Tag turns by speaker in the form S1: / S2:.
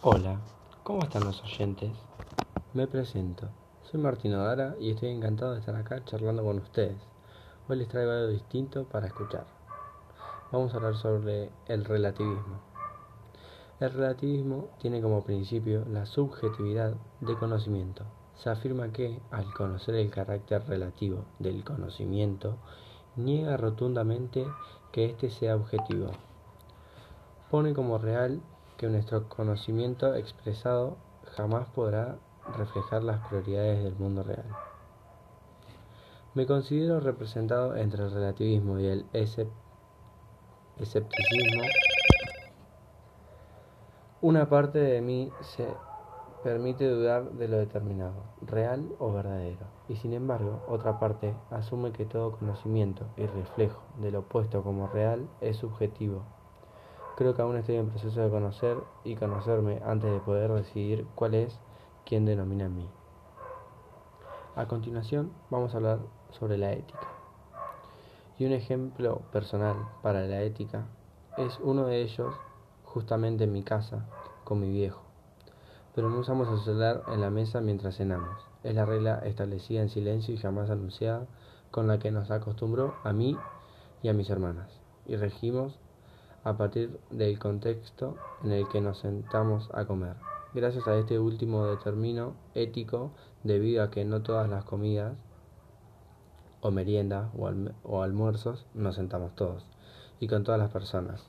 S1: Hola, ¿cómo están los oyentes? Me presento, soy Martín Odara y estoy encantado de estar acá charlando con ustedes. Hoy les traigo algo distinto para escuchar. Vamos a hablar sobre el relativismo. El relativismo tiene como principio la subjetividad de conocimiento. Se afirma que, al conocer el carácter relativo del conocimiento, niega rotundamente que éste sea objetivo. Pone como real que nuestro conocimiento expresado jamás podrá reflejar las prioridades del mundo real. Me considero representado entre el relativismo y el escepticismo. Una parte de mí se permite dudar de lo determinado, real o verdadero, y sin embargo otra parte asume que todo conocimiento y reflejo del opuesto como real es subjetivo Creo que aún estoy en proceso de conocer y conocerme antes de poder decidir cuál es quien denomina a mí. A continuación vamos a hablar sobre la ética. Y un ejemplo personal para la ética es uno de ellos justamente en mi casa con mi viejo. Pero no usamos el celular en la mesa mientras cenamos. Es la regla establecida en silencio y jamás anunciada con la que nos acostumbró a mí y a mis hermanas. Y regimos a partir del contexto en el que nos sentamos a comer. Gracias a este último determino ético, debido a que no todas las comidas o meriendas o, o almuerzos nos sentamos todos y con todas las personas.